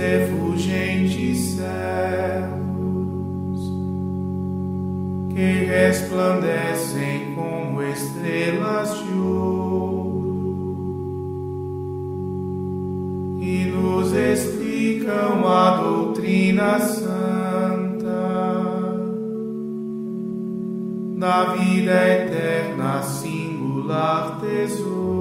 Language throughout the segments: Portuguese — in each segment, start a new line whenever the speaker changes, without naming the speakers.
destes refulgentes céus que resplandecem como estrelas de ouro e nos explicam a doutrina da vida eterna, singular tesouro.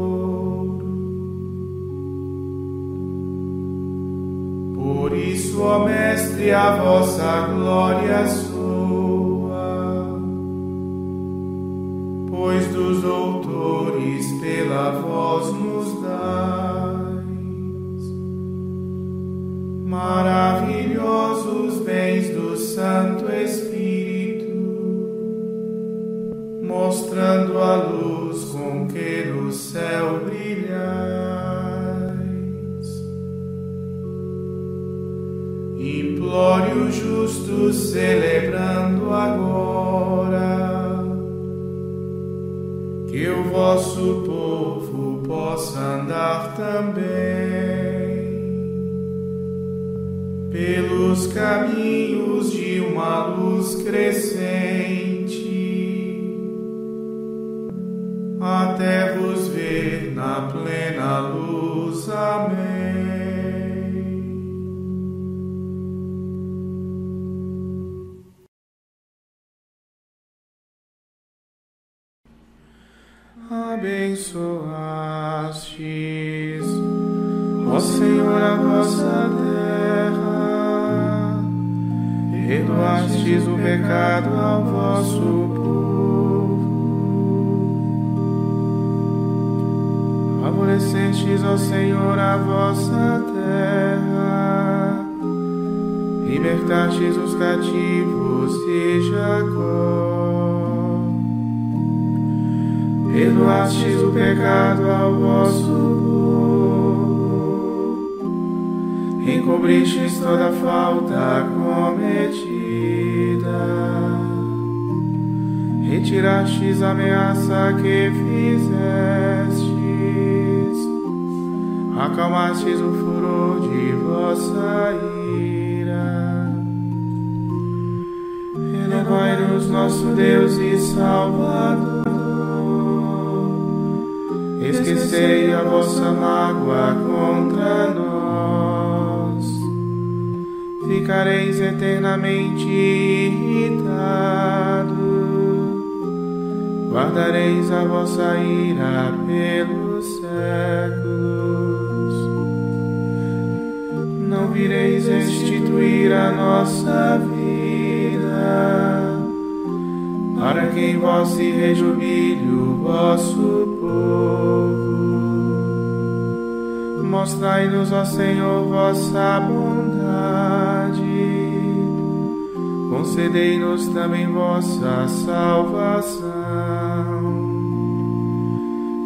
Isso, ó Mestre, a vossa glória soa, pois dos doutores pela voz nos dais. Maravilhosos bens do Santo Espírito mostrando a luz com que no céu brilhais. Implore os justos celebrando agora. Que o vosso povo possa andar também pelos caminhos de uma luz crescente Abençoastes, ó Senhor, a vossa terra, perdoastes o pecado ao vosso povo. Favorecestes, ó Senhor, a vossa terra, libertastes os cativos de Jacó, perdoastes o pecado ao vosso povo, encobristes toda falta cometida, retirastes a ameaça que fizeste acalmastes o furor de vossa ira. Elevai-nos, nosso Deus e Salvador. Esquecei a vossa mágoa contra nós. Ficareis eternamente irritados. Guardareis a vossa ira pelos séculos não vireis restituir a nossa vida, que em vós se rejubile o vosso povo. Mostrai-nos, ó Senhor, vossa bondade. Concedei-nos também vossa salvação.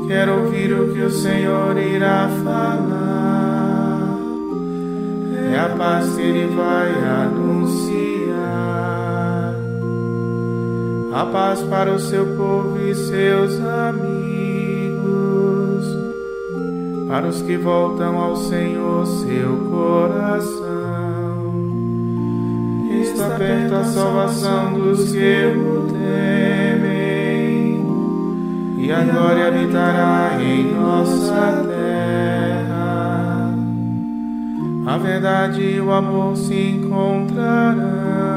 Quero ouvir o que o Senhor irá falar. É a paz que ele vai anunciar. A paz para o seu povo e seus amigos para os que voltam ao Senhor seu coração. Está perto a salvação dos que o temem, e a glória habitará em nossa terra. A verdade e o amor se encontrarão,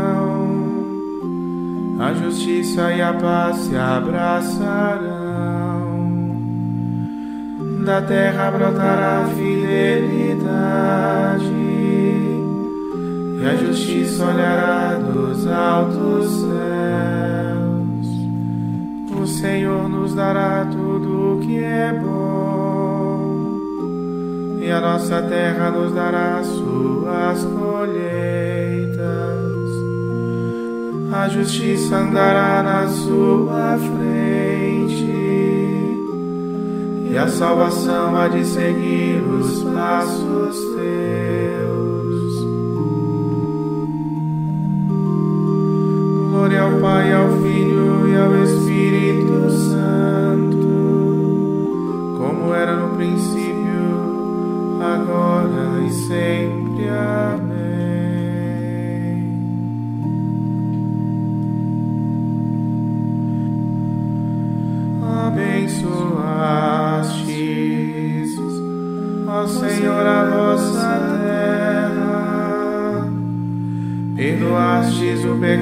a justiça e a paz se abraçarão da terra brotará fidelidade, e a justiça olhará dos altos céus. O Senhor nos dará tudo o que é bom, e a nossa terra nos dará suas colheitas. A justiça andará na sua frente e a salvação há de seguir os passos teus. Glória ao Pai, ao Filho e ao Espírito Santo, como era no princípio, agora e sempre.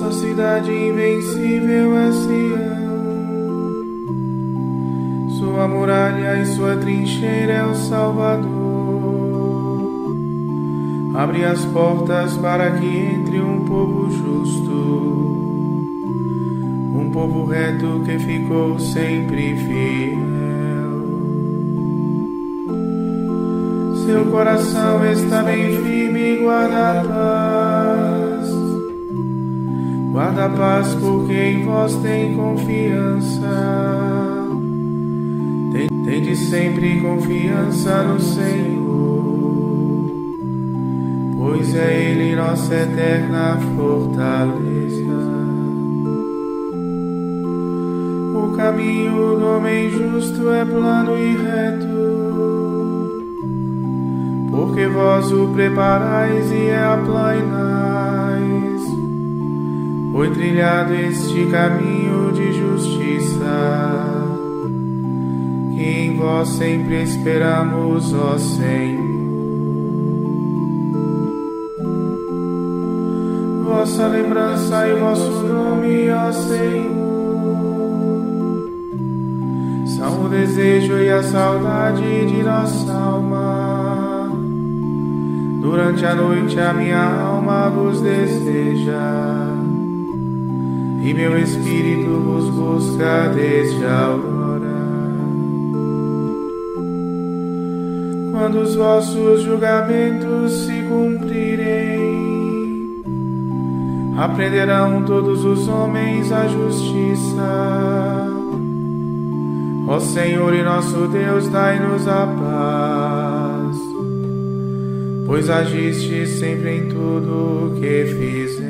Nossa cidade invencível é Sião. Sua muralha e sua trincheira é o Salvador. Abre as portas para que entre um povo justo, um povo reto que ficou sempre fiel. Seu coração está bem firme e guarda a paz. Guarda a paz porque em vós tem confiança. Tem, de sempre confiança no Senhor, pois é Ele nossa eterna fortaleza. O caminho do homem justo é plano e reto, porque vós o preparais e é aplanais. Foi trilhado este caminho de justiça, que em vós sempre esperamos, ó Senhor. Vossa lembrança e vosso nome, ó Senhor são o desejo e a saudade de nossa alma. Durante a noite a minha alma vos deseja, e meu espírito vos busca desde a aurora. Quando os vossos julgamentos se cumprirem, aprenderão todos os homens a justiça Ó Senhor e nosso Deus, dai-nos a paz, pois agiste sempre em tudo o que fizemos.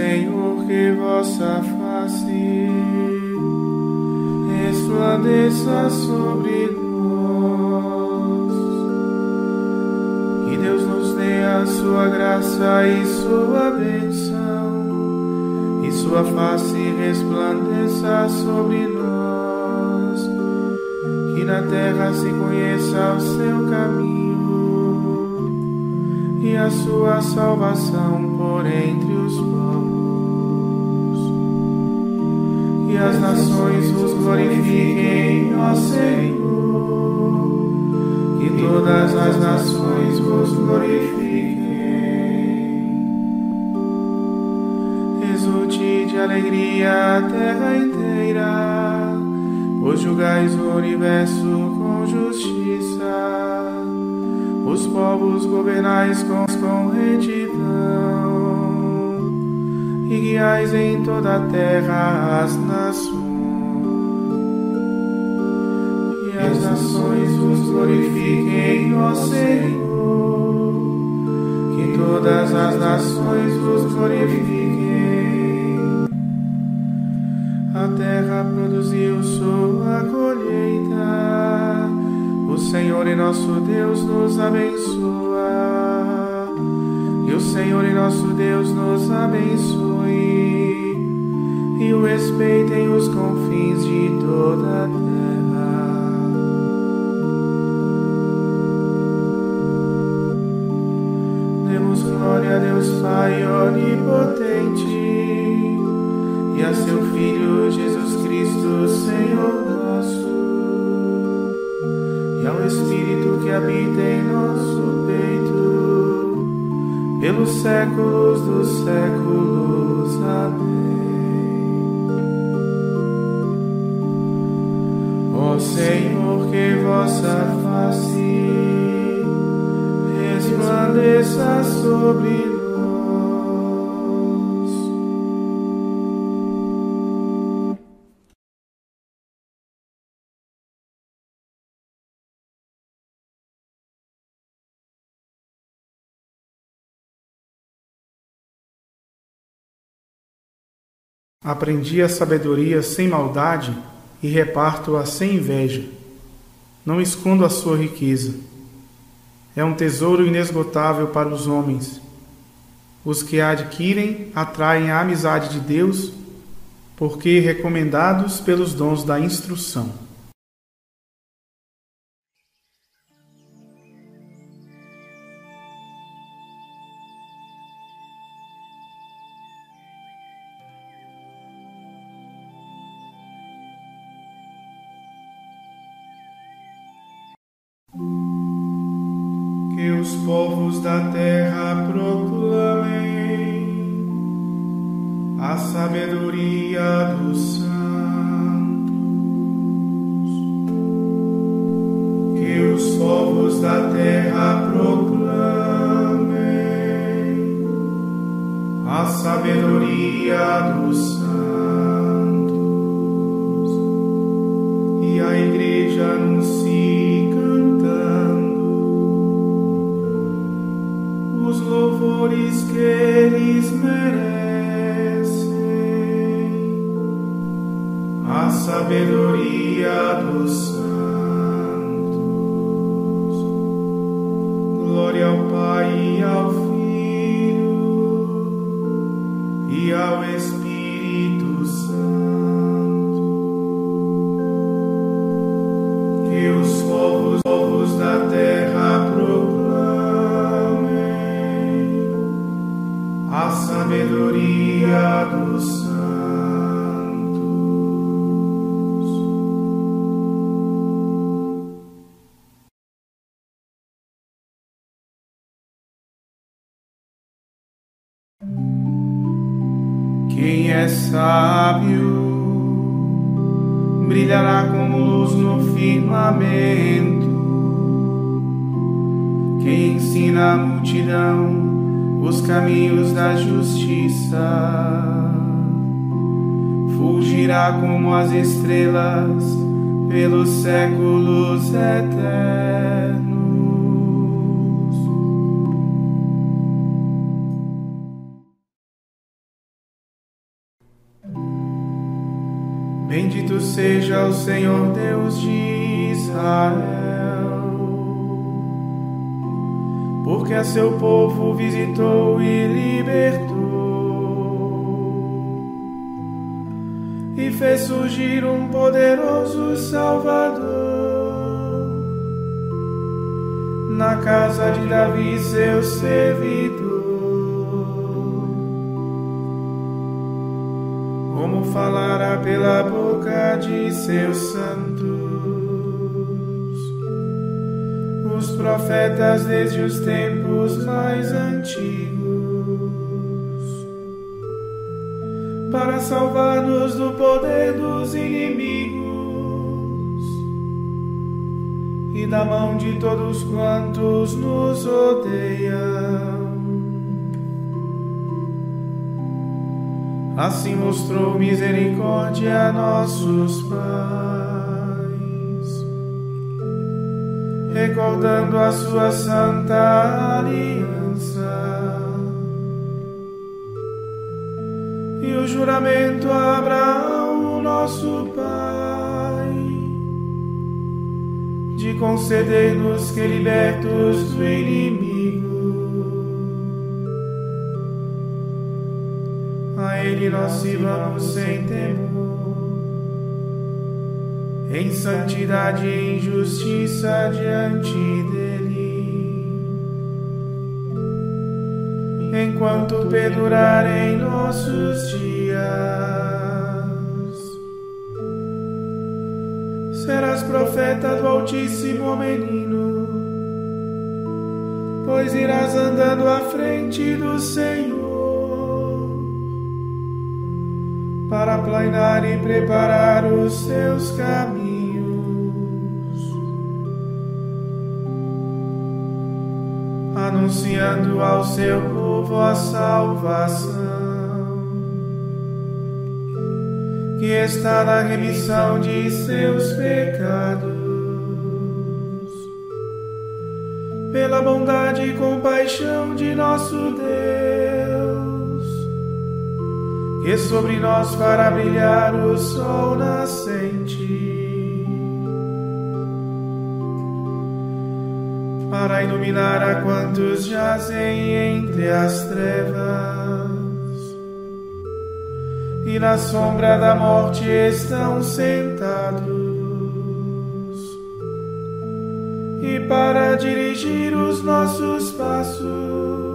Senhor, que vossa face resplandeça sobre nós. Que Deus nos dê a sua graça e sua bênção, e sua face resplandeça sobre nós. Que na terra se conheça o seu caminho e a sua salvação por entre os povos e as nações vos glorifiquem, ó Senhor. Que todas as nações vos glorifiquem. Exulte de alegria a terra inteira, pois julgais o universo com justiça. Os povos governais com, retidão e guiais em toda a terra as nações. E as nações vos glorifiquem, ó Senhor. Que todas as nações vos glorifiquem. A terra produziu sua colheita. O Senhor e nosso Deus nos abençoa. O Senhor e nosso Deus nos abençoe e o respeitem os confins de toda a terra. Demos glória a Deus Pai onipotente e a seu Filho Jesus Cristo, Senhor nosso, e ao Espírito que habita em peito pelos séculos dos séculos. Amém. Ó Senhor, que vossa face resplandeça sobre nós
Aprendi a sabedoria sem maldade e reparto-a sem inveja. Não escondo a sua riqueza. É um tesouro inesgotável para os homens. Os que a adquirem atraem a amizade de Deus, porque recomendados pelos dons da instrução.
Que os povos da terra proclamem a sabedoria dos santos, que os povos da terra proclamem a sabedoria dos a sabedoria dos santos. Sábio brilhará como luz no firmamento. Quem ensina a multidão os caminhos da justiça fugirá como as estrelas pelos séculos eternos. Bendito seja o Senhor Deus de Israel, porque a seu povo visitou e libertou, e fez surgir um poderoso Salvador na casa de Davi, seu servidor. Falará pela boca de seus santos, os profetas desde os tempos mais antigos, para salvar-nos do poder dos inimigos. E da mão de todos quantos nos odeiam. Assim mostrou misericórdia a nossos pais, recordando a sua santa aliança. E o juramento a Abraão, nosso pai, de conceder-nos que libertos do inimigo Ele nós sirvamos sem temor, em santidade e em justiça diante dEle, enquanto perdurarem nossos dias. Serás profeta do Altíssimo Menino, pois irás andando à frente do Senhor para planear e preparar os seus caminhos. Anunciando ao seu povo a salvação, que está na remissão de seus pecados, pela bondade e compaixão de nosso Deus que sobre nós fará brilhar o sol nascente, para iluminar a quantos jazem entre as trevas. E na sombra da morte estão sentados, e para dirigir os nossos passos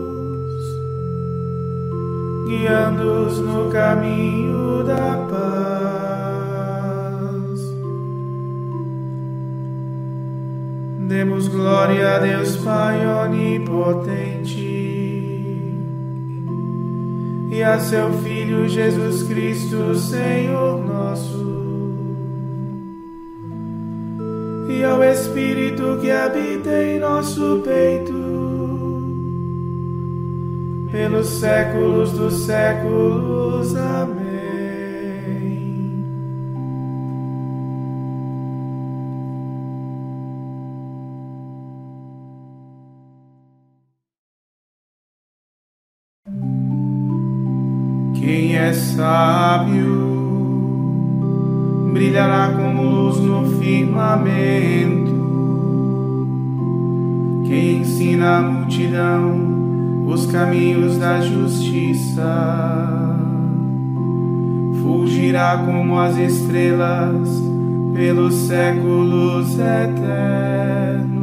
guiando-os no caminho da paz. Demos glória a Deus Pai onipotente e a seu Filho Jesus Cristo, Senhor nosso. E ao Espírito que habita em nosso peito, pelos séculos dos séculos. Amém. Quem é sábio brilhará como luz no firmamento. Quem ensina a multidão caminhos da justiça. Fugirá como as estrelas pelos séculos eternos.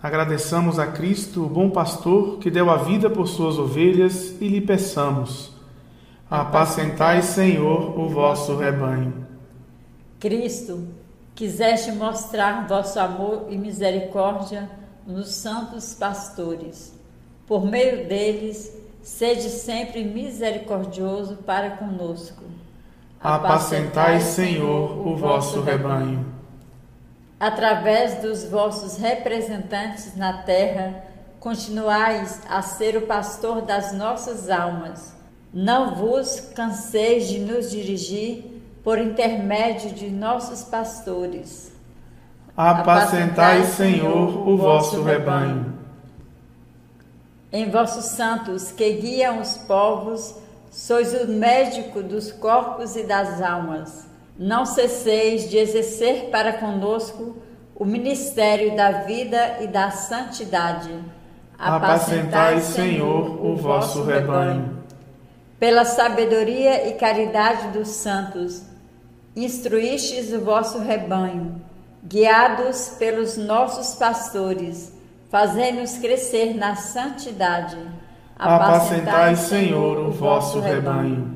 Agradeçamos a Cristo, o bom pastor, que deu a vida por suas ovelhas, e lhe peçamos. Apacentai, Senhor, o vosso rebanho.
Cristo, quiseste mostrar vosso amor e misericórdia nos santos pastores. Por meio deles, sede sempre misericordioso para conosco.
Apacentai, Senhor, o vosso rebanho.
Através dos vossos representantes na terra, continuais a ser o pastor das nossas almas. Não vos canseis de nos dirigir por intermédio de nossos pastores.
Apacentai, Senhor, o vosso rebanho.
Em vossos santos que guiam os povos, sois o médico dos corpos e das almas. Não cesseis de exercer para conosco o ministério da vida e da santidade.
Apacentai, Senhor, o vosso rebanho.
Pela sabedoria e caridade dos santos, instruístes o vosso rebanho, guiados pelos nossos pastores Fazei-nos crescer na santidade.
Apacentai, Senhor, o vosso rebanho.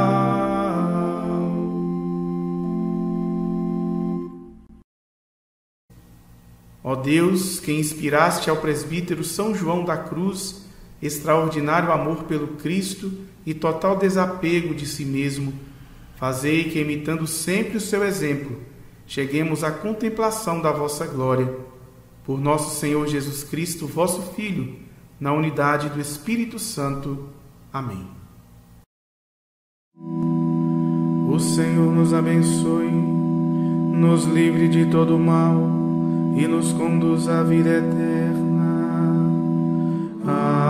Ó Deus, que inspiraste ao presbítero São João da Cruz extraordinário amor pelo Cristo, e total desapego de si mesmo, fazei que, imitando sempre o seu exemplo, cheguemos à contemplação da vossa glória. Por nosso Senhor Jesus Cristo, vosso Filho, na unidade do Espírito Santo. Amém. O Senhor nos abençoe, nos livre de todo mal e nos conduz à vida eterna. Amém.